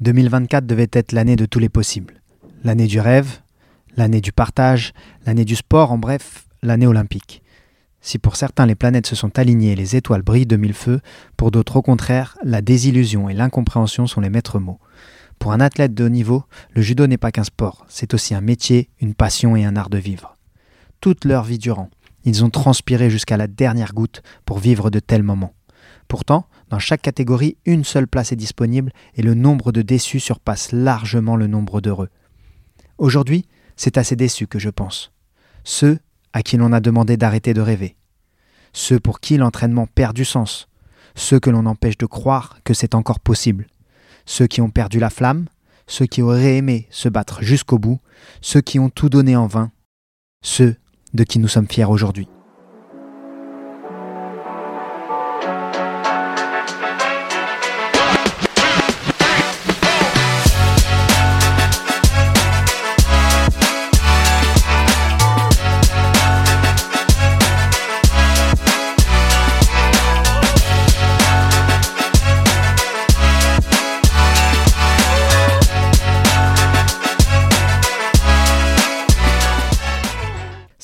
2024 devait être l'année de tous les possibles. L'année du rêve, l'année du partage, l'année du sport, en bref, l'année olympique. Si pour certains les planètes se sont alignées et les étoiles brillent de mille feux, pour d'autres au contraire, la désillusion et l'incompréhension sont les maîtres mots. Pour un athlète de haut niveau, le judo n'est pas qu'un sport, c'est aussi un métier, une passion et un art de vivre. Toute leur vie durant, ils ont transpiré jusqu'à la dernière goutte pour vivre de tels moments. Pourtant, dans chaque catégorie, une seule place est disponible et le nombre de déçus surpasse largement le nombre d'heureux. Aujourd'hui, c'est à ces déçus que je pense. Ceux à qui l'on a demandé d'arrêter de rêver. Ceux pour qui l'entraînement perd du sens. Ceux que l'on empêche de croire que c'est encore possible. Ceux qui ont perdu la flamme. Ceux qui auraient aimé se battre jusqu'au bout. Ceux qui ont tout donné en vain. Ceux de qui nous sommes fiers aujourd'hui.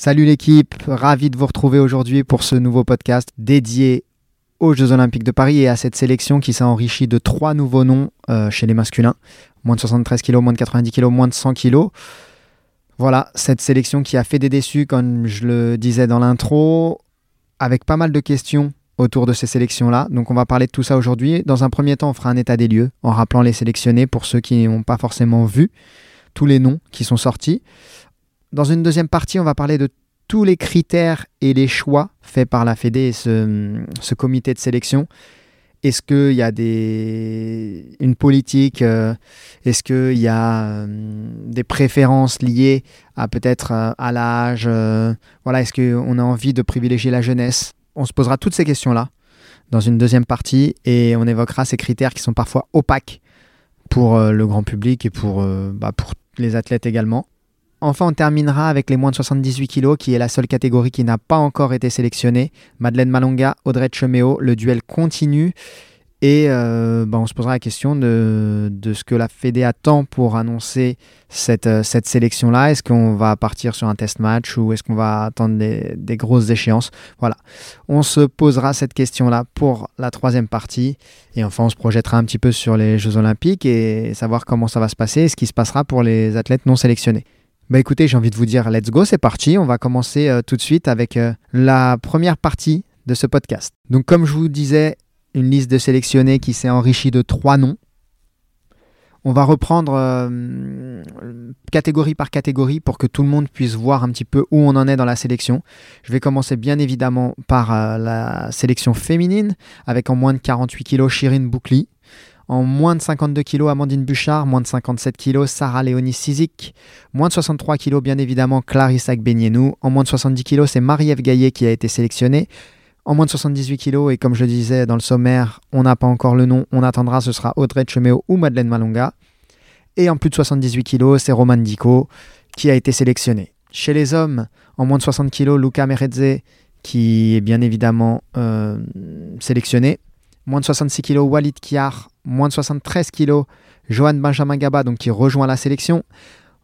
Salut l'équipe, ravi de vous retrouver aujourd'hui pour ce nouveau podcast dédié aux Jeux Olympiques de Paris et à cette sélection qui s'est enrichie de trois nouveaux noms euh, chez les masculins. Moins de 73 kg, moins de 90 kg, moins de 100 kg. Voilà, cette sélection qui a fait des déçus, comme je le disais dans l'intro, avec pas mal de questions autour de ces sélections-là. Donc on va parler de tout ça aujourd'hui. Dans un premier temps, on fera un état des lieux en rappelant les sélectionnés pour ceux qui n'ont pas forcément vu tous les noms qui sont sortis. Dans une deuxième partie, on va parler de tous les critères et les choix faits par la Fédé et ce, comité de sélection. Est-ce qu'il y a des, une politique euh, Est-ce qu'il y a euh, des préférences liées à peut-être euh, à l'âge Voilà, est-ce qu'on a envie de privilégier la jeunesse? On se posera toutes ces questions-là dans une deuxième partie et on évoquera ces critères qui sont parfois opaques pour le grand public et pour, bah, pour les athlètes également. Enfin, on terminera avec les moins de 78 kg, qui est la seule catégorie qui n'a pas encore été sélectionnée. Madeleine Malonga, Audrey Cheméo, le duel continue. Et euh, bah, on se posera la question de, ce que la Fédé attend pour annoncer cette, euh, cette sélection-là. Est-ce qu'on va partir sur un test match ou est-ce qu'on va attendre des, des, grosses échéances? Voilà. On se posera cette question-là pour la troisième partie. Et enfin, on se projettera un petit peu sur les Jeux Olympiques et savoir comment ça va se passer et ce qui se passera pour les athlètes non sélectionnés. Bah écoutez, j'ai envie de vous dire let's go, c'est parti. On va commencer euh, tout de suite avec euh, la première partie de ce podcast. Donc comme je vous disais, une liste de sélectionnés qui s'est enrichie de trois noms. On va reprendre euh, catégorie par catégorie pour que tout le monde puisse voir un petit peu où on en est dans la sélection. Je vais commencer bien évidemment par la sélection féminine avec en moins de 48 kg Shirin Boukli. En moins de 52 kg, Amandine Bouchard. Moins de 57 kg, Sarah Léonie Sizik. Moins de 63 kg, bien évidemment, Clarisse Agbenienou. En moins de 70 kg, c'est Marie-Ève Gaillet qui a été sélectionnée. En moins de 78 kg, et comme je le disais dans le sommaire, on n'a pas encore le nom, on attendra, ce sera Audrey Cheméo ou Madeleine Malonga. Et en plus de 78 kg, c'est Roman Dico qui a été sélectionné. Chez les hommes, en moins de 60 kg, Luca Merezze qui est bien évidemment euh, sélectionné. Moins de 66 kg, Walid Kiar moins de 73 kg, Johan Benjamin Gaba, qui rejoint la sélection.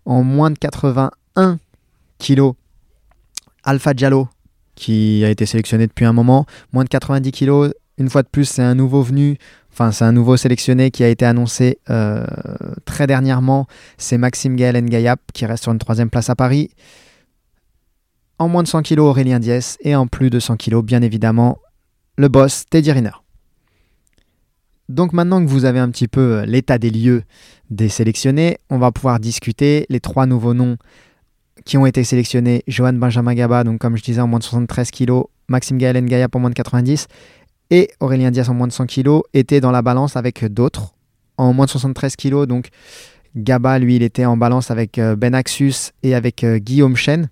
En moins de 81 kg, Alpha Diallo, qui a été sélectionné depuis un moment. Moins de 90 kg, une fois de plus, c'est un nouveau venu. Enfin, c'est un nouveau sélectionné qui a été annoncé euh, très dernièrement. C'est Maxime Gaël Gayap qui reste sur une troisième place à Paris. En moins de 100 kg, Aurélien Diès. Et en plus de 100 kg, bien évidemment, le boss, Teddy Riner. Donc maintenant que vous avez un petit peu euh, l'état des lieux des sélectionnés, on va pouvoir discuter les trois nouveaux noms qui ont été sélectionnés. Johan Benjamin Gaba, donc comme je disais, en moins de 73 kg, Maxime Gaël Gaïa pour moins de 90 et Aurélien Diaz en moins de 100 kg étaient dans la balance avec d'autres. En moins de 73 kg, donc Gaba, lui, il était en balance avec euh, Ben Axus et avec euh, Guillaume Chen.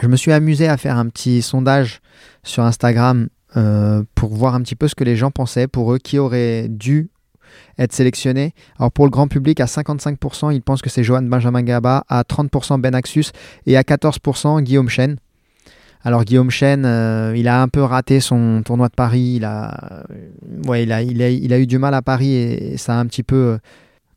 Je me suis amusé à faire un petit sondage sur Instagram pour voir un petit peu ce que les gens pensaient pour eux, qui aurait dû être sélectionné. Alors pour le grand public, à 55%, ils pensent que c'est Johan Benjamin Gaba, à 30% Ben Axus et à 14% Guillaume Chen. Alors Guillaume Chen, euh, il a un peu raté son tournoi de Paris, il a, ouais, il a, il a eu du mal à Paris et, ça a un petit peu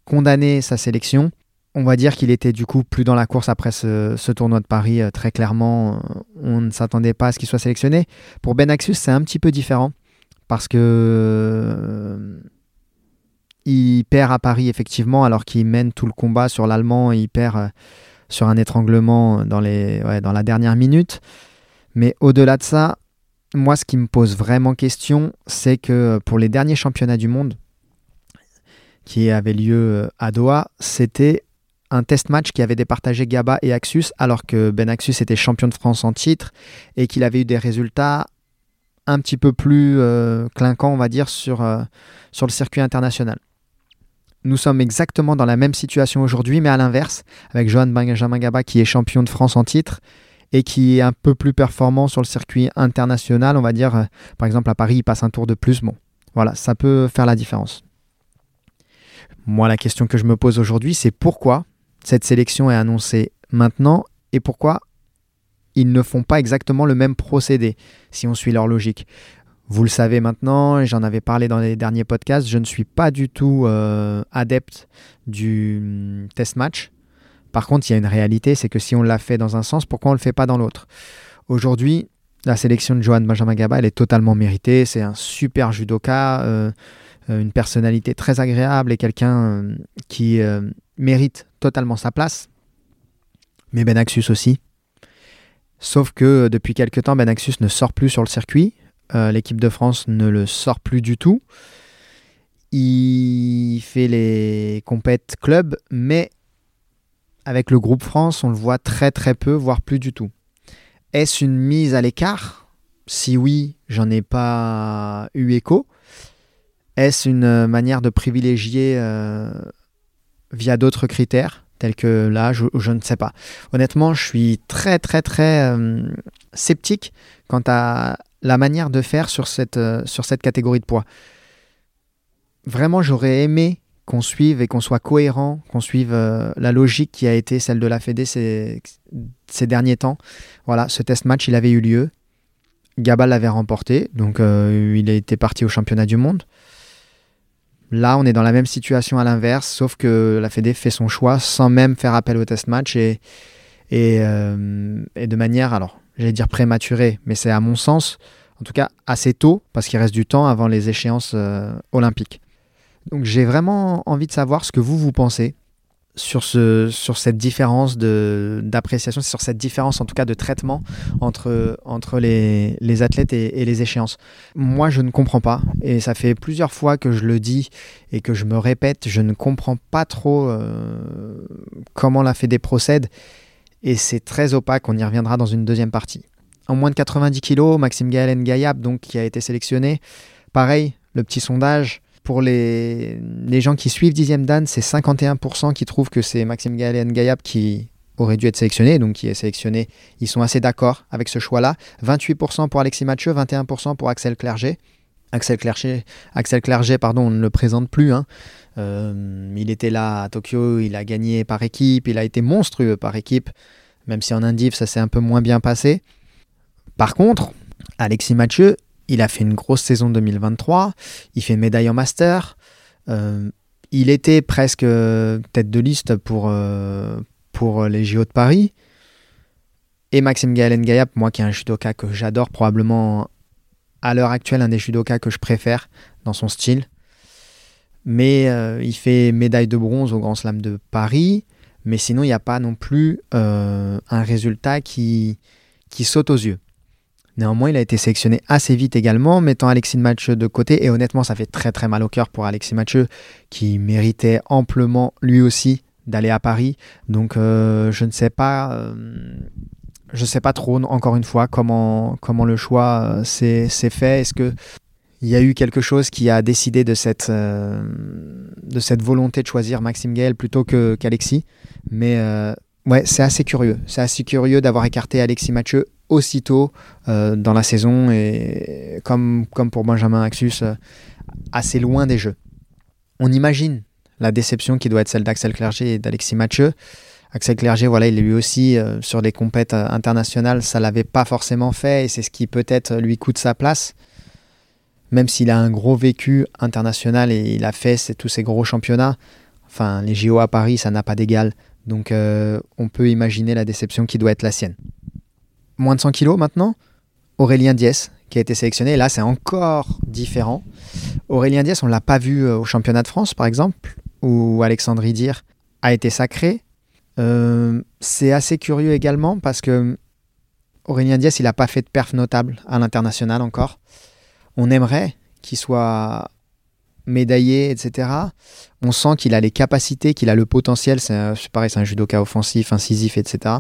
condamné sa sélection. On va dire qu'il était du coup plus dans la course après ce, tournoi de Paris. Euh, très clairement, on ne s'attendait pas à ce qu'il soit sélectionné. Pour Benaxus, c'est un petit peu différent parce que il perd à Paris effectivement alors qu'il mène tout le combat sur l'allemand. Il perd sur un étranglement dans, la dernière minute. Mais au-delà de ça, moi, ce qui me pose vraiment question, c'est que pour les derniers championnats du monde qui avaient lieu euh, à Doha, c'était un test match qui avait départagé Gaba et Axus, alors que Ben Axus était champion de France en titre et qu'il avait eu des résultats un petit peu plus euh, clinquants, on va dire, sur, euh, sur le circuit international. Nous sommes exactement dans la même situation aujourd'hui, mais à l'inverse, avec Johan Benjamin Gaba qui est champion de France en titre et qui est un peu plus performant sur le circuit international, on va dire, euh, par exemple à Paris, il passe un tour de plus. Bon, voilà, ça peut faire la différence. Moi, la question que je me pose aujourd'hui, c'est pourquoi cette sélection est annoncée maintenant et pourquoi ils ne font pas exactement le même procédé, si on suit leur logique. Vous le savez maintenant, j'en avais parlé dans les derniers podcasts, je ne suis pas du tout euh, adepte du hum, test match. Par contre, il y a une réalité, c'est que si on l'a fait dans un sens, pourquoi on ne le fait pas dans l'autre? Aujourd'hui, la sélection de Johan Benjamin Gaba, elle est totalement méritée. C'est un super judoka, euh, euh, une personnalité très agréable et quelqu'un qui mérite totalement sa place. Mais Benaxus aussi. Sauf que depuis quelques temps, Benaxus ne sort plus sur le circuit. Euh, l'équipe de France ne le sort plus du tout. Il fait les compètes club, mais avec le groupe France, on le voit très très peu, voire plus du tout. Est-ce une mise à l'écart? Si oui, j'en ai pas eu écho. Est-ce une manière de privilégier euh, via d'autres critères tels que l'âge je, ne sais pas. Honnêtement, je suis très très très euh, sceptique quant à la manière de faire sur cette, euh, sur cette catégorie de poids. Vraiment, j'aurais aimé qu'on suive et qu'on soit cohérent, qu'on suive euh, la logique qui a été celle de la Fédé ces, derniers temps. Voilà, ce test match, il avait eu lieu. Gabal l'avait remporté, donc il été parti au championnat du monde. Là, on est dans la même situation à l'inverse, sauf que la Fédé fait son choix sans même faire appel au test match et, et, de manière, alors j'allais dire prématuré, mais c'est à mon sens, en tout cas assez tôt, parce qu'il reste du temps avant les échéances euh, olympiques. Donc j'ai vraiment envie de savoir ce que vous, vous pensez sur, ce, sur cette différence d'appréciation, sur cette différence en tout cas de traitement entre, entre les, les athlètes et, les échéances. Moi, je ne comprends pas, et ça fait plusieurs fois que je le dis et que je me répète, je ne comprends pas trop euh, comment la Fédé procède et c'est très opaque, on y reviendra dans une deuxième partie. En moins de 90 kg, Maxime Gaël Gayab, donc, qui a été sélectionné. Pareil, le petit sondage, pour les, gens qui suivent Dixième Dan, c'est 51% qui trouvent que c'est Maxime Gaël Gayab qui aurait dû être sélectionné, donc qui est sélectionné. Ils sont assez d'accord avec ce choix-là. 28% pour Alexis Mathieu, 21% pour Axel Clerget. Axel Clerget, Axel Clerget pardon, on ne le présente plus. Hein. Euh, il était là à Tokyo, il a gagné par équipe, il a été monstrueux par équipe, même si en indiv ça s'est un peu moins bien passé. Par contre, Alexis Mathieu, il a fait une grosse saison 2023, il fait médaille en master, euh, il était presque tête de liste pour, euh, les JO de Paris. Et Maxime Gaëlen Gayap, moi qui est un judoka que j'adore, probablement à l'heure actuelle un des judokas que je préfère dans son style. Mais euh, il fait médaille de bronze au Grand Slam de Paris. Mais sinon, il n'y a pas non plus euh, un résultat qui saute aux yeux. Néanmoins, il a été sélectionné assez vite également, mettant Alexis Mathieu de côté. Et honnêtement, ça fait très très mal au cœur pour Alexis Mathieu, qui méritait amplement lui aussi d'aller à Paris. Donc euh, je ne sais pas. je sais pas trop, encore une fois, comment, comment le choix s'est fait. Est-ce que il y a eu quelque chose qui a décidé de cette, euh, de cette volonté de choisir Maxime Gaël plutôt qu'Alexis? Mais euh, ouais, c'est assez curieux. C'est assez curieux d'avoir écarté Alexis Mathieu aussitôt euh, dans la saison et comme, comme pour Benjamin Axus, assez loin des jeux. On imagine la déception qui doit être celle d'Axel Clerget et d'Alexis Mathieu. Axel Clerget, voilà, il est lui aussi sur des compètes internationales, ça l'avait pas forcément fait et c'est ce qui peut-être lui coûte sa place même s'il a un gros vécu international et il a fait tous ces gros championnats, Enfin, les JO à Paris, ça n'a pas d'égal. Donc, euh, on peut imaginer la déception qui doit être la sienne. Moins de 100 kilos maintenant, Aurélien Diès, qui a été sélectionné. là, c'est encore différent. Aurélien Diès, on ne l'a pas vu euh, au championnat de France, par exemple, où Alexandre Idir a été sacré. Euh, c'est assez curieux également parce que Aurélien Diès, il n'a pas fait de perf notable à l'international encore. On aimerait qu'il soit médaillé, etc. On sent qu'il a les capacités, qu'il a le potentiel. C'est pareil, c'est un judoka offensif, incisif, etc.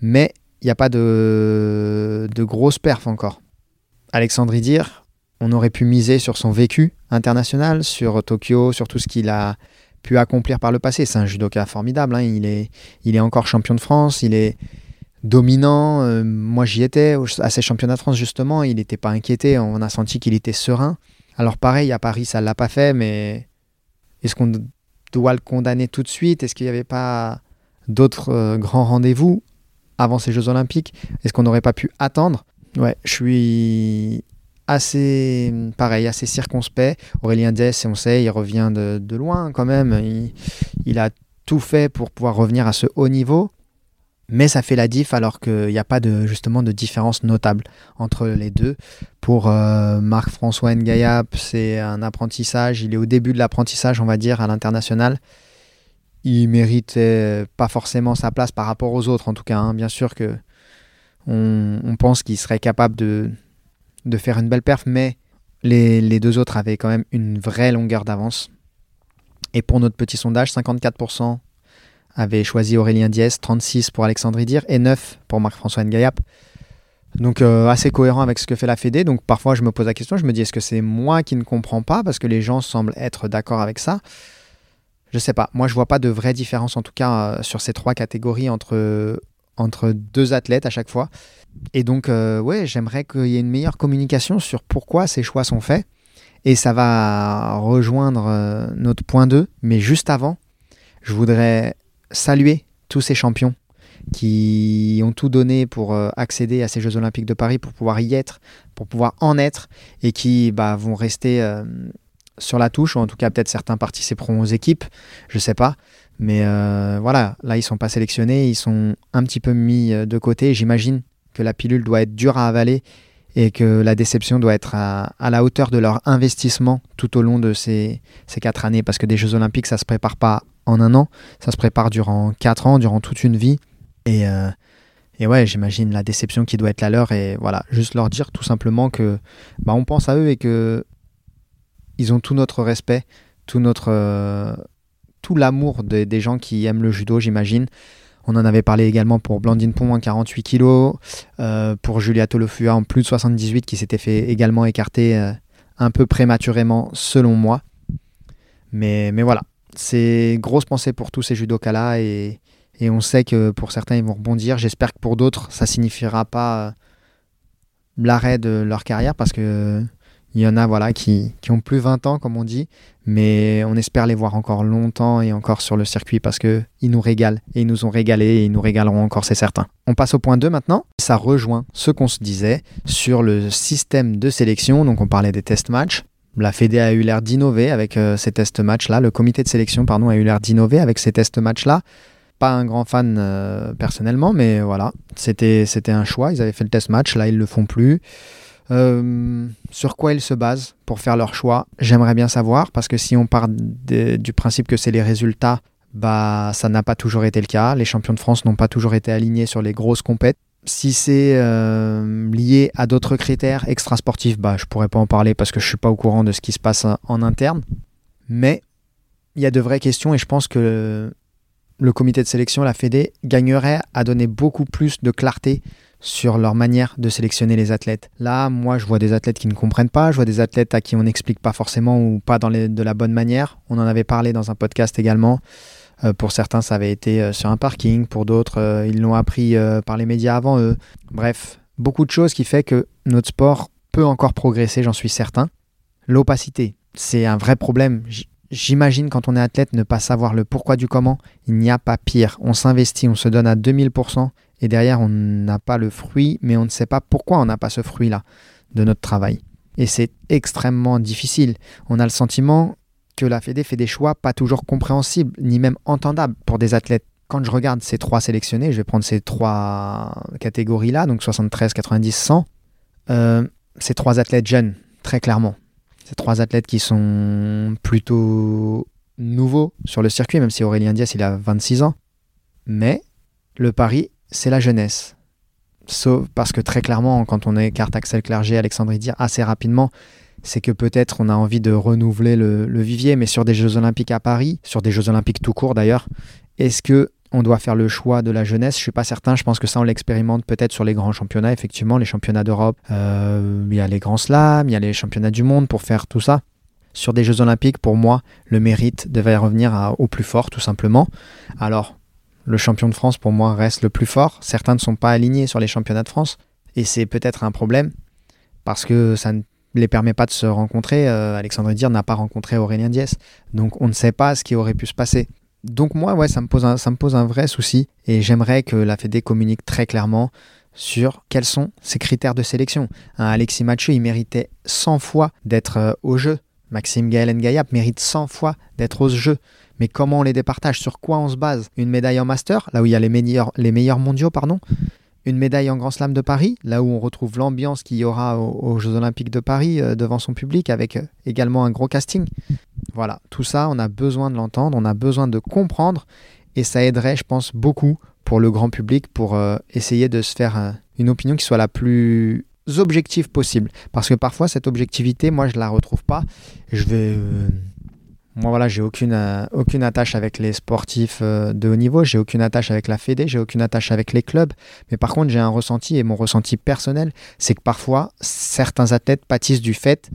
Mais il n'y a pas de, de grosses perfs encore. Alexandre Idir, on aurait pu miser sur son vécu international, sur Tokyo, sur tout ce qu'il a pu accomplir par le passé. C'est un judoka formidable. Hein. Il, est, il est encore champion de France. Il est dominant. Euh, moi, j'y étais à ces championnats de France, justement. Il n'était pas inquiété. On a senti qu'il était serein. Alors, pareil, à Paris, ça ne l'a pas fait, mais est-ce qu'on doit le condamner tout de suite? Est-ce qu'il n'y avait pas d'autres euh, grands rendez-vous? Avant ces Jeux Olympiques Est-ce qu'on n'aurait pas pu attendre? Ouais, je suis assez pareil, assez circonspect. Aurélien Dess, on sait, il revient de, loin quand même. Il, a tout fait pour pouvoir revenir à ce haut niveau. Mais ça fait la diff alors qu'il n'y a pas de, justement de différence notable entre les deux. Pour euh, Marc-François Ngayap, c'est un apprentissage. Il est au début de l'apprentissage, on va dire, à l'international. Il méritait pas forcément sa place par rapport aux autres, en tout cas. Hein. Bien sûr que on pense qu'il serait capable de, faire une belle perf, mais les, deux autres avaient quand même une vraie longueur d'avance. Et pour notre petit sondage, 54% avaient choisi Aurélien Diès, 36% pour Alexandre Idir et 9% pour Marc-François Ngayap. Donc euh, assez cohérent avec ce que fait la Fédé. Donc parfois je me pose la question, je me dis est-ce que c'est moi qui ne comprends pas? Parce que les gens semblent être d'accord avec ça Je sais pas. Moi je vois pas de vraie différence en tout cas euh, sur ces trois catégories entre entre deux athlètes à chaque fois. Et donc, euh, ouais, j'aimerais qu'il y ait une meilleure communication sur pourquoi ces choix sont faits. Et ça va rejoindre euh, notre point 2. Mais juste avant, je voudrais saluer tous ces champions qui ont tout donné pour euh, accéder à ces Jeux Olympiques de Paris, pour pouvoir y être, pour pouvoir en être, et qui bah, vont rester sur la touche, ou en tout cas peut-être certains participeront aux équipes, je sais pas. Mais voilà, là ils sont pas sélectionnés, ils sont un petit peu mis de côté. J'imagine que la pilule doit être dure à avaler et que la déception doit être à, la hauteur de leur investissement tout au long de ces, ces, quatre années. Parce que des Jeux Olympiques, ça ne se prépare pas en un an, ça se prépare durant quatre ans, durant toute une vie. Et, euh, et ouais, j'imagine la déception qui doit être la leur. Et voilà, juste leur dire tout simplement que bah, on pense à eux et que ils ont tout notre respect, tout notre. Euh, tout l'amour des gens qui aiment le judo, j'imagine. On en avait parlé également pour Blandine Pont en 48 kg, pour Julia Tolofua en plus de 78 qui s'était fait également écarter euh, un peu prématurément selon moi. Mais, mais voilà, c'est grosse pensée pour tous ces judokas-là et, et, on sait que pour certains ils vont rebondir. J'espère que pour d'autres ça signifiera pas euh, l'arrêt de leur carrière parce que il y en a voilà, qui, qui, ont plus 20 ans, comme on dit, mais on espère les voir encore longtemps et encore sur le circuit parce qu'ils nous régalent et ils nous ont régalé et ils nous régaleront encore, c'est certain. On passe au point 2 maintenant. Ça rejoint ce qu'on se disait sur le système de sélection. Donc on parlait des test matchs. La Fédé a eu l'air d'innover avec euh, ces test matchs-là. Le comité de sélection pardon, a eu l'air d'innover avec ces test matchs-là. Pas un grand fan euh, personnellement, mais voilà, c'était un choix. Ils avaient fait le test match, là ils le font plus. Euh, sur quoi ils se basent pour faire leur choix J'aimerais bien savoir, parce que si on part du principe que c'est les résultats, bah ça n'a pas toujours été le cas. Les champions de France n'ont pas toujours été alignés sur les grosses compètes. Si c'est euh, lié à d'autres critères extrasportifs, bah je pourrais pas en parler parce que je suis pas au courant de ce qui se passe en interne. Mais il y a de vraies questions et je pense que le comité de sélection, la Fédé, gagnerait à donner beaucoup plus de clarté sur leur manière de sélectionner les athlètes. Là, moi, je vois des athlètes qui ne comprennent pas, je vois des athlètes à qui on n'explique pas forcément ou pas dans de la bonne manière. On en avait parlé dans un podcast également. Euh, pour certains, ça avait été euh, sur un parking, pour d'autres, euh, ils l'ont appris par les médias avant eux. Bref, beaucoup de choses qui fait que notre sport peut encore progresser, j'en suis certain. L'opacité, c'est un vrai problème. J'imagine quand on est athlète ne pas savoir le pourquoi du comment, il n'y a pas pire. On s'investit, on se donne à 2000% et derrière on n'a pas le fruit, mais on ne sait pas pourquoi on n'a pas ce fruit-là de notre travail. Et c'est extrêmement difficile. On a le sentiment que la Fédé fait des choix pas toujours compréhensibles, ni même entendables pour des athlètes. Quand je regarde ces trois sélectionnés, je vais prendre ces trois catégories-là, donc 73, 90, 100, ces trois athlètes jeunes, très clairement. Ces trois athlètes qui sont plutôt nouveaux sur le circuit, même si Aurélien Diaz, il a 26 ans. Mais le pari, c'est la jeunesse. Sauf parce que très clairement, quand on écarte Axel Clerget, Alexandre Idir assez rapidement, c'est que peut-être on a envie de renouveler le, le, vivier, mais sur des Jeux Olympiques à Paris, sur des Jeux Olympiques tout court d'ailleurs, est-ce que on doit faire le choix de la jeunesse? Je suis pas certain. Je pense que ça, on l'expérimente peut-être sur les grands championnats. Effectivement, les championnats d'Europe, euh, il y a les grands slams, il y a les championnats du monde pour faire tout ça. Sur des Jeux Olympiques, pour moi, le mérite devait revenir au plus fort, tout simplement. Alors, le champion de France, pour moi, reste le plus fort. Certains ne sont pas alignés sur les championnats de France. Et c'est peut-être un problème parce que ça ne les permet pas de se rencontrer. Euh, Alexandre Dir n'a pas rencontré Aurélien Diès. Donc, on ne sait pas ce qui aurait pu se passer. Donc moi, ouais, ça me pose un, vrai souci et j'aimerais que la Fédé communique très clairement sur quels sont ses critères de sélection. Alexis Mathieu, il méritait 100 fois d'être euh, au jeu. Maxime Gaël Gayap mérite 100 fois d'être au jeu. Mais comment on les départage? Sur quoi on se base? Une médaille en master, là où il y a les meilleurs, les meilleurs mondiaux, pardon une médaille en Grand Slam de Paris, là où on retrouve l'ambiance qu'il y aura aux, Jeux Olympiques de Paris euh, devant son public, avec euh, également un gros casting. Voilà, tout ça, on a besoin de l'entendre, on a besoin de comprendre, et ça aiderait, je pense, beaucoup pour le grand public pour euh, essayer de se faire une opinion qui soit la plus objective possible. Parce que parfois, cette objectivité, moi, je la retrouve pas. Je vais moi, voilà, j'ai aucune, euh, aucune attache avec les sportifs euh, de haut niveau, j'ai aucune attache avec la Fédé, j'ai aucune attache avec les clubs. Mais par contre, j'ai un ressenti, et mon ressenti personnel, c'est que parfois, certains athlètes pâtissent du fait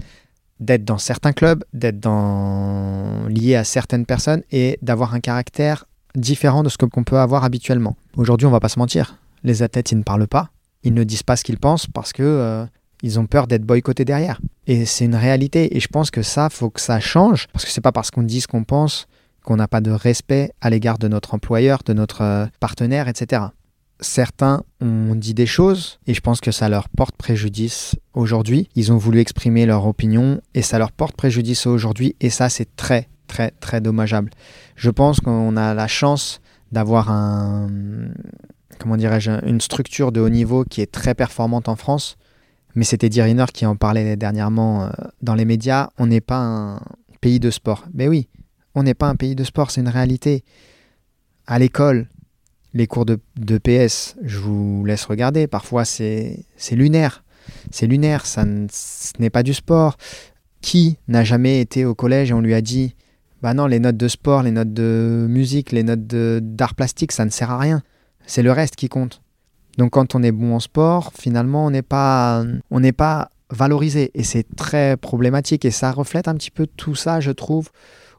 d'être dans certains clubs, d'être dans... liés à certaines personnes et d'avoir un caractère différent de ce qu'on peut avoir habituellement. Aujourd'hui, on va pas se mentir, les athlètes, ils ne parlent pas, ils ne disent pas ce qu'ils pensent parce que euh, ils ont peur d'être boycottés derrière. Et c'est une réalité. Et je pense que ça, faut que ça change. Parce que c'est pas parce qu'on dit ce qu'on pense qu'on n'a pas de respect à l'égard de notre employeur, de notre euh, partenaire, etc. Certains ont dit des choses et je pense que ça leur porte préjudice aujourd'hui. Ils ont voulu exprimer leur opinion et ça leur porte préjudice aujourd'hui et ça c'est très très très dommageable. Je pense qu'on a la chance d'avoir un comment dirais-je une structure de haut niveau qui est très performante en France mais c'était Diriner qui en parlait dernièrement euh, dans les médias, on n'est pas un pays de sport. Mais oui, on n'est pas un pays de sport, c'est une réalité. À l'école, les cours de, PS, je vous laisse regarder, parfois c'est lunaire. C'est lunaire, ça ce n'est pas du sport. Qui n'a jamais été au collège et on lui a dit Bah non, les notes de sport, les notes de musique, les notes d'art plastique, ça ne sert à rien. C'est le reste qui compte. Donc quand on est bon en sport, finalement, on n'est pas, valorisé et c'est très problématique et ça reflète un petit peu tout ça, je trouve,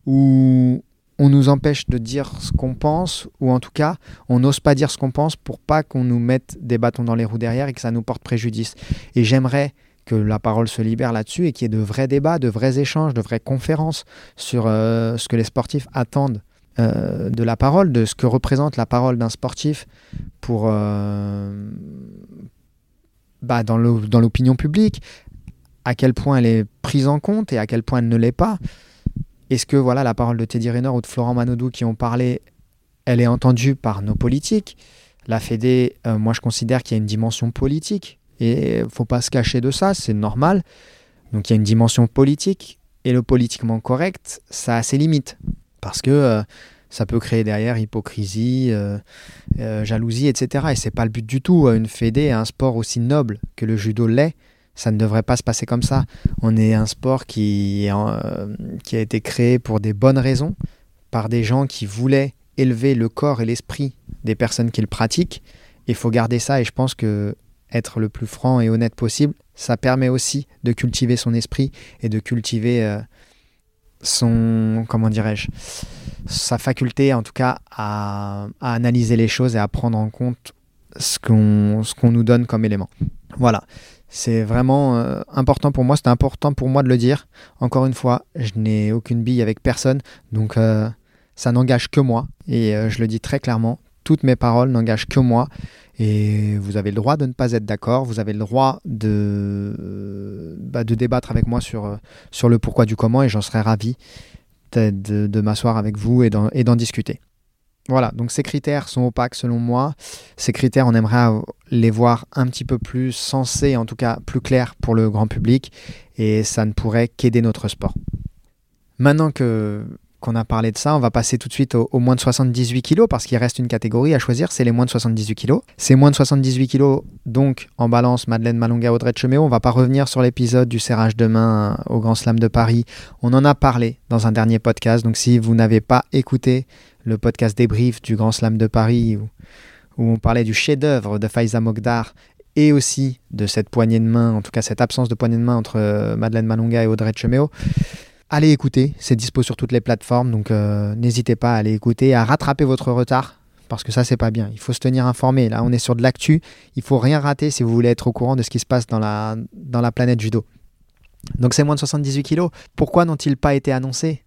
où on nous empêche de dire ce qu'on pense ou en tout cas, on n'ose pas dire ce qu'on pense pour pas qu'on nous mette des bâtons dans les roues derrière et que ça nous porte préjudice. Et j'aimerais que la parole se libère là-dessus et qu'il y ait de vrais débats, de vrais échanges, de vraies conférences sur euh, ce que les sportifs attendent euh, de la parole, de ce que représente la parole d'un sportif pour, euh, bah, dans l'opinion publique, à quel point elle est prise en compte et à quel point elle ne l'est pas. Est-ce que voilà la parole de Teddy Riner ou de Florent Manodou qui ont parlé, elle est entendue par nos politiques? La Fédé, euh, moi je considère qu'il y a une dimension politique et faut pas se cacher de ça, c'est normal. Donc il y a une dimension politique et le politiquement correct, ça a ses limites parce que euh, ça peut créer derrière hypocrisie, euh, euh, jalousie, etc. Et c'est pas le but du tout. Une fédé, un sport aussi noble que le judo l'est, ça ne devrait pas se passer comme ça. On est un sport qui, qui a été créé pour des bonnes raisons, par des gens qui voulaient élever le corps et l'esprit des personnes qui le pratiquent. Il faut garder ça et je pense que être le plus franc et honnête possible, ça permet aussi de cultiver son esprit et de cultiver son, comment dirais-je, sa faculté en tout cas à, analyser les choses et à prendre en compte ce qu'on nous donne comme élément. Voilà, c'est vraiment euh, important pour moi, c'est important pour moi de le dire. Encore une fois, je n'ai aucune bille avec personne, donc euh, ça n'engage que moi, et euh, je le dis très clairement, toutes mes paroles n'engagent que moi. Et vous avez le droit de ne pas être d'accord, vous avez le droit de, bah, de débattre avec moi sur, sur le pourquoi du comment, et j'en serais ravi de, m'asseoir avec vous et d'en discuter. Voilà, donc ces critères sont opaques selon moi. Ces critères, on aimerait les voir un petit peu plus sensés, en tout cas plus clairs pour le grand public, et ça ne pourrait qu'aider notre sport. Maintenant que qu'on a parlé de ça, on va passer tout de suite au, moins de 78 kg parce qu'il reste une catégorie à choisir, c'est les moins de 78 kg. C'est moins de 78 kg, donc en balance Madeleine Malonga, Audrey Cheméo. On va pas revenir sur l'épisode du serrage de main au Grand Slam de Paris. On en a parlé dans un dernier podcast, donc si vous n'avez pas écouté le podcast débrief du Grand Slam de Paris où, on parlait du chef-d'œuvre de Faiza Mogdar et aussi de cette poignée de main, en tout cas cette absence de poignée de main entre euh, Madeleine Malonga et Audrey Cheméo allez écouter, c'est dispo sur toutes les plateformes, donc euh, n'hésitez pas à aller écouter, à rattraper votre retard, parce que ça c'est pas bien. Il faut se tenir informé. Là, on est sur de l'actu, il faut rien rater si vous voulez être au courant de ce qui se passe dans la, dans la planète judo. Donc c'est moins de 78 kilos. Pourquoi n'ont-ils pas été annoncés?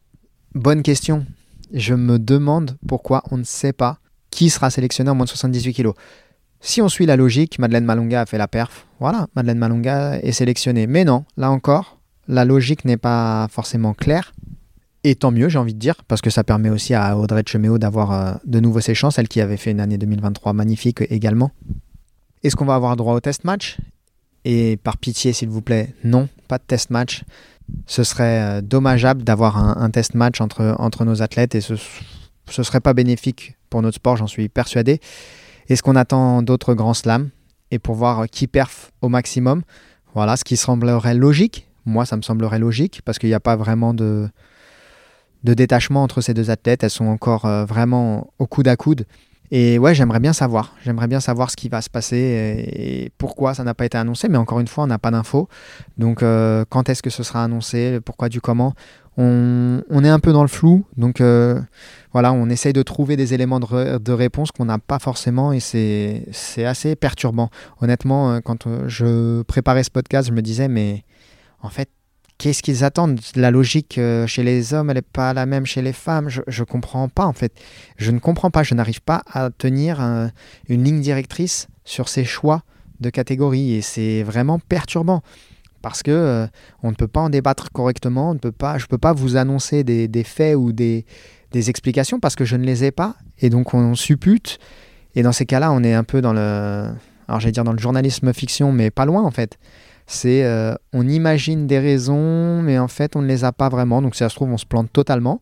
Bonne question. Je me demande pourquoi on ne sait pas qui sera sélectionné en moins de 78 kilos. Si on suit la logique, Madeleine Malonga a fait la perf. Voilà, Madeleine Malonga est sélectionnée. Mais non, là encore, la logique n'est pas forcément claire. Et tant mieux, j'ai envie de dire, parce que ça permet aussi à Audrey Cheméo d'avoir euh, de nouveau ses chances, elle qui avait fait une année 2023 magnifique également. Est-ce qu'on va avoir droit au test match? Et par pitié, s'il vous plaît, non, pas de test match. Ce serait euh, dommageable d'avoir un, test match entre, entre nos athlètes et ce ne serait pas bénéfique pour notre sport, j'en suis persuadé. Est-ce qu'on attend d'autres grands slams et pour voir qui perf au maximum? Voilà, ce qui semblerait logique, moi, ça me semblerait logique parce qu'il n'y a pas vraiment de, détachement entre ces deux athlètes. Elles sont encore euh, vraiment au coude à coude. Et ouais, j'aimerais bien savoir. J'aimerais bien savoir ce qui va se passer et, pourquoi ça n'a pas été annoncé. Mais encore une fois, on n'a pas d'infos. Donc, euh, quand est-ce que ce sera annoncé? Pourquoi du comment? On, est un peu dans le flou. Donc, euh, voilà, on essaye de trouver des éléments de réponse qu'on n'a pas forcément et c'est assez perturbant. Honnêtement, quand je préparais ce podcast, je me disais, mais en fait, qu'est-ce qu'ils attendent? La logique euh, chez les hommes, elle n'est pas la même chez les femmes. Je ne comprends pas, en fait. Je ne comprends pas. Je n'arrive pas à tenir une ligne directrice sur ces choix de catégories. Et c'est vraiment perturbant. Parce que euh, on ne peut pas en débattre correctement. On ne peut pas, je ne peux pas vous annoncer des, faits ou des, des, explications parce que je ne les ai pas. Et donc, on suppute. Et dans ces cas-là, on est un peu dans le. Alors, j'allais dire dans le journalisme fiction, mais pas loin, en fait. C'est euh, on imagine des raisons, mais en fait on ne les a pas vraiment. Donc si ça se trouve, on se plante totalement.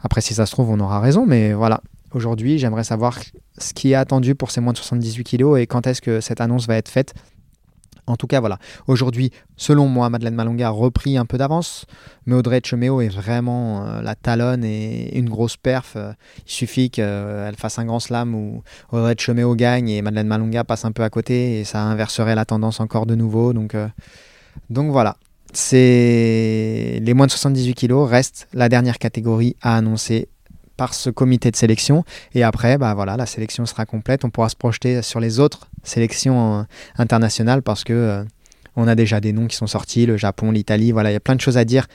Après, si ça se trouve, on aura raison, mais voilà. Aujourd'hui, j'aimerais savoir ce qui est attendu pour ces moins de 78 kilos et quand est-ce que cette annonce va être faite. En tout cas, voilà. Aujourd'hui, selon moi, Madeleine Malonga a repris un peu d'avance, mais Audrey Cheméo est vraiment euh, la talonne et une grosse perf. Euh, il suffit qu'elle fasse un grand slam où Audrey Cheméo gagne et Madeleine Malonga passe un peu à côté et ça inverserait la tendance encore de nouveau. Donc, euh, donc voilà. C'est les moins de 78 kilos restent la dernière catégorie à annoncer par ce comité de sélection. Et après, bah voilà, la sélection sera complète. On pourra se projeter sur les autres sélections euh, internationales parce que euh, on a déjà des noms qui sont sortis, le Japon, l'Italie. Voilà, il y a plein de choses à dire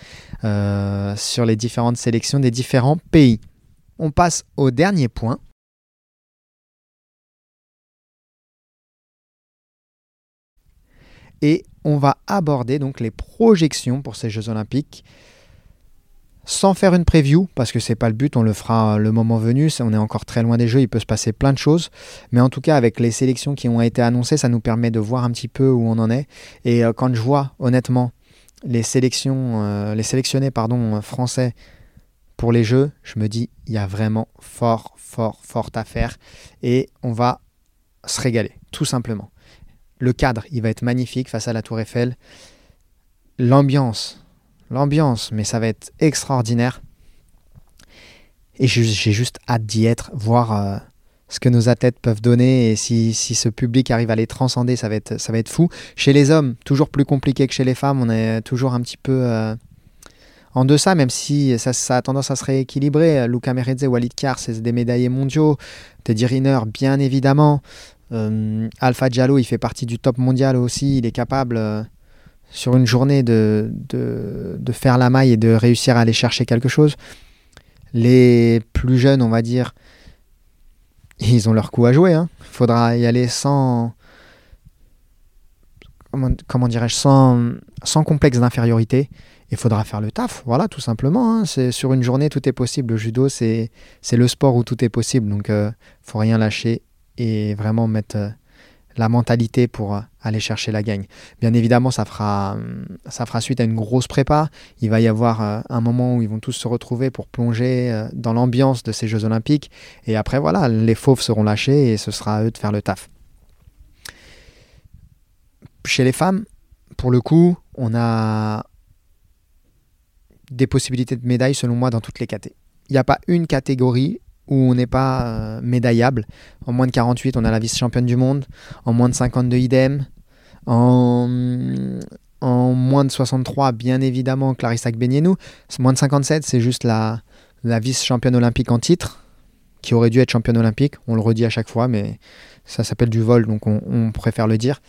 euh, sur les différentes sélections des différents pays. On passe au dernier point. Et on va aborder donc les projections pour ces Jeux Olympiques sans faire une preview, parce que c'est pas le but, on le fera le moment venu, on est encore très loin des jeux, il peut se passer plein de choses, mais en tout cas avec les sélections qui ont été annoncées, ça nous permet de voir un petit peu où on en est, et euh, quand je vois honnêtement les sélections, euh, les sélectionnés pardon, français pour les jeux, je me dis, il y a vraiment fort, fort, fort à faire, et on va se régaler, tout simplement. Le cadre, il va être magnifique face à la Tour Eiffel, l'ambiance, l'ambiance, mais ça va être extraordinaire. Et j'ai juste hâte d'y être, voir euh, ce que nos athlètes peuvent donner et si, ce public arrive à les transcender, ça va, être, fou. Chez les hommes, toujours plus compliqué que chez les femmes, on est toujours un petit peu euh, en deçà, même si ça, a tendance à se rééquilibrer. Luca Meredze, Walid Kar, c'est des médaillés mondiaux. Teddy Riner, bien évidemment. Euh, Alpha Diallo, il fait partie du top mondial aussi, il est capable sur une journée de, de, faire la maille et de réussir à aller chercher quelque chose. Les plus jeunes, on va dire, ils ont leur coup à jouer. Il hein. faudra y aller sans. Comment, dirais-je sans, sans complexe d'infériorité il faudra faire le taf, voilà, tout simplement. Hein. C'est sur une journée, tout est possible. Le judo, c'est le sport où tout est possible, donc il euh, faut rien lâcher et vraiment mettre euh, la mentalité pour euh, aller chercher la gagne. Bien évidemment, ça fera, ça fera suite à une grosse prépa. Il va y avoir un moment où ils vont tous se retrouver pour plonger dans l'ambiance de ces Jeux Olympiques. Et après, voilà, les fauves seront lâchés et ce sera à eux de faire le taf. Chez les femmes, pour le coup, on a des possibilités de médailles selon moi dans toutes les catégories. Il n'y a pas une catégorie où on n'est pas euh, médaillable. En moins de 48, on a la vice-championne du monde. En moins de 52, idem. En, en moins de 63, bien évidemment, Clarissa Gbenienou. Moins de 57, c'est juste la, la vice-championne olympique en titre, qui aurait dû être championne olympique. On le redit à chaque fois, mais ça s'appelle du vol, donc on préfère le dire.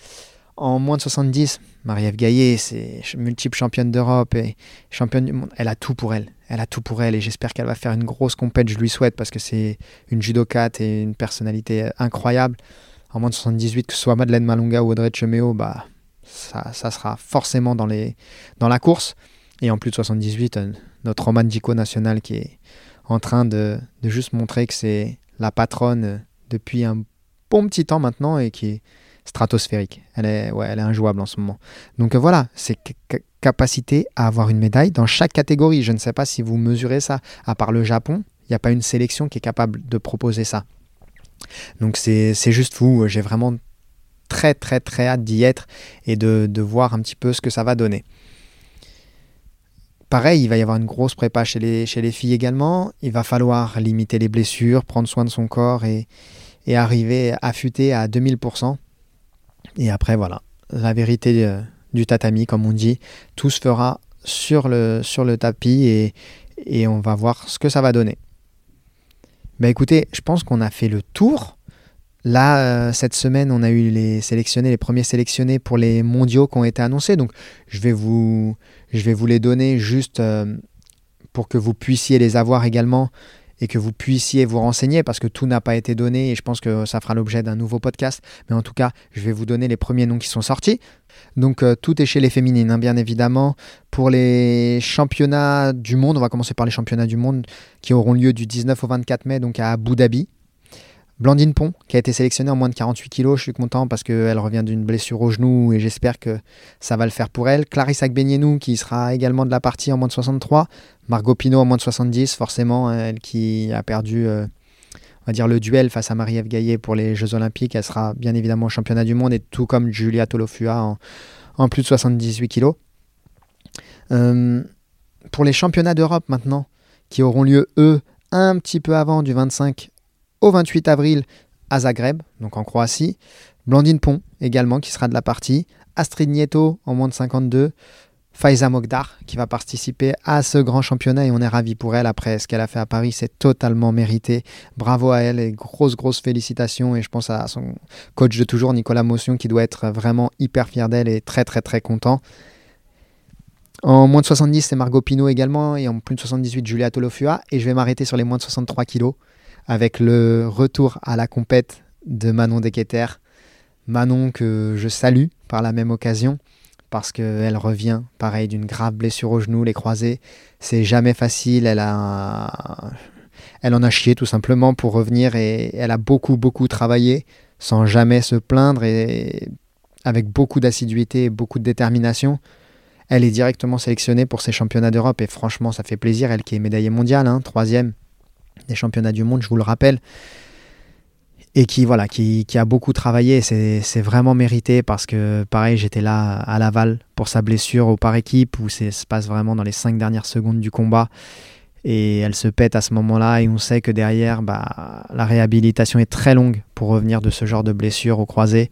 En moins de 70, Marie-Ève Gaillet, c'est multiple championne d'Europe et championne du monde. Elle a tout pour elle. Elle a tout pour elle et j'espère qu'elle va faire une grosse compète. Je lui souhaite parce que c'est une judokate et une personnalité incroyable. En moins de 78, que ce soit Madeleine Malunga ou Audrey Cheméo, bah, ça, ça, sera forcément dans, les, dans la course. Et en plus de 78, euh, notre Roman Dico national qui est en train de, de juste montrer que c'est la patronne euh, depuis un bon petit temps maintenant et qui est stratosphérique. Elle est, ouais, elle est injouable en ce moment. Donc euh, voilà, c'est capacité à avoir une médaille dans chaque catégorie. Je ne sais pas si vous mesurez ça. À part le Japon, il n'y a pas une sélection qui est capable de proposer ça. Donc c'est juste fou. J'ai vraiment très très très hâte d'y être et de, de, voir un petit peu ce que ça va donner. Pareil, il va y avoir une grosse prépa chez les, chez les filles également. Il va falloir limiter les blessures, prendre soin de son corps et, et arriver affûté à 2000%. Et après, voilà, la vérité euh, du tatami, comme on dit, tout se fera sur le, tapis et, on va voir ce que ça va donner. Bah écoutez, je pense qu'on a fait le tour. Là, euh, cette semaine, on a eu les sélectionnés, les premiers sélectionnés pour les mondiaux qui ont été annoncés. Donc, je vais vous, je vais vous les donner juste euh, pour que vous puissiez les avoir également et que vous puissiez vous renseigner parce que tout n'a pas été donné et je pense que ça fera l'objet d'un nouveau podcast. Mais en tout cas, je vais vous donner les premiers noms qui sont sortis. Donc euh, tout est chez les féminines, hein, bien évidemment. Pour les championnats du monde, on va commencer par les championnats du monde qui auront lieu du 19 au 24 mai, donc à Abu Dhabi. Blandine Pont, qui a été sélectionnée en moins de 48 kg. Je suis content parce qu'elle revient d'une blessure au genou et j'espère que ça va le faire pour elle. Clarisse Agbenienou, qui sera également de la partie en moins de 63. Margot Pinot en moins de 70, forcément, hein, elle qui a perdu, euh, on va dire, le duel face à Marie-Ève Gaillet pour les Jeux Olympiques. Elle sera bien évidemment au championnat du monde et tout comme Julia Tolofua en, plus de 78 kg. Euh, pour les championnats d'Europe maintenant, qui auront lieu, eux, un petit peu avant du 25 au 28 avril à Zagreb, donc en Croatie. Blandine Pont également qui sera de la partie. Astrid Nieto en moins de 52. Faiza Mogdar qui va participer à ce grand championnat et on est ravi pour elle après ce qu'elle a fait à Paris, c'est totalement mérité. Bravo à elle et grosses grosses félicitations et je pense à son coach de toujours Nicolas Motion qui doit être vraiment hyper fier d'elle et très très très content. En moins de 70 c'est Margot Pinot également et en plus de 78 Julia Tolofua et je vais m'arrêter sur les moins de 63 kilos avec le retour à la compète de Manon Deketer. Manon que je salue par la même occasion parce qu'elle revient, pareil, d'une grave blessure au genou, les croisés. C'est jamais facile, elle a... Elle en a chié tout simplement pour revenir et elle a beaucoup, beaucoup travaillé sans jamais se plaindre et avec beaucoup d'assiduité et beaucoup de détermination. Elle est directement sélectionnée pour ces championnats d'Europe et franchement, ça fait plaisir. Elle qui est médaillée mondiale, hein, troisième des championnats du monde, je vous le rappelle, et qui a beaucoup travaillé. C'est vraiment mérité parce que pareil, j'étais là à Laval pour sa blessure au par équipe où ça se passe vraiment dans les cinq dernières secondes du combat. Et elle se pète à ce moment-là et on sait que derrière, bah, la réhabilitation est très longue pour revenir de ce genre de blessure au croisé.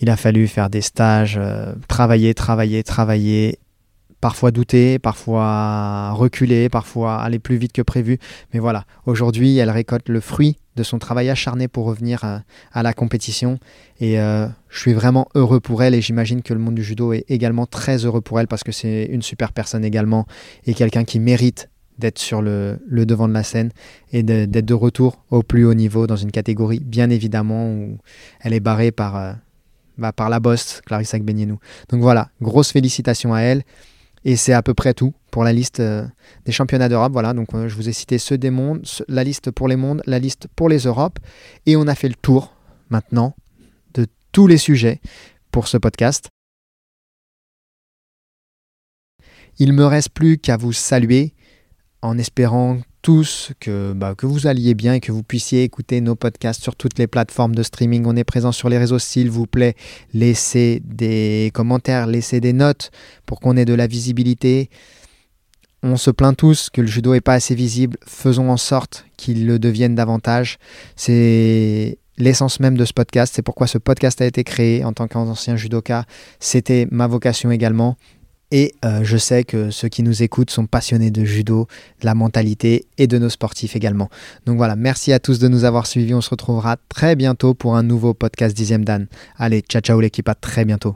Il a fallu faire des stages, euh, travailler, travailler, travailler parfois douter, parfois reculer, parfois aller plus vite que prévu. Mais voilà, aujourd'hui, elle récolte le fruit de son travail acharné pour revenir euh, à, la compétition. Et euh, je suis vraiment heureux pour elle et j'imagine que le monde du judo est également très heureux pour elle parce que c'est une super personne également et quelqu'un qui mérite d'être sur le, devant de la scène et d'être de, retour au plus haut niveau dans une catégorie, bien évidemment, où elle est barrée par, euh, bah, par la bosse Clarissa Gbenienou. Donc voilà, grosse félicitations à elle. Et c'est à peu près tout pour la liste euh, des championnats d'Europe. Voilà, donc euh, je vous ai cité ceux des mondes, la liste pour les mondes, la liste pour les Europes. Et on a fait le tour maintenant de tous les sujets pour ce podcast. Il me reste plus qu'à vous saluer en espérant tous que, bah, que vous alliez bien et que vous puissiez écouter nos podcasts sur toutes les plateformes de streaming. On est présent sur les réseaux, s'il vous plaît. Laissez des commentaires, laissez des notes pour qu'on ait de la visibilité. On se plaint tous que le judo n'est pas assez visible. Faisons en sorte qu'il le devienne davantage. C'est l'essence même de ce podcast. C'est pourquoi ce podcast a été créé en tant qu'ancien judoka. C'était ma vocation également. Et euh, je sais que ceux qui nous écoutent sont passionnés de judo, de la mentalité et de nos sportifs également. Donc voilà, merci à tous de nous avoir suivis. On se retrouvera très bientôt pour un nouveau podcast dixième Dan. Allez, ciao ciao l'équipe, à très bientôt.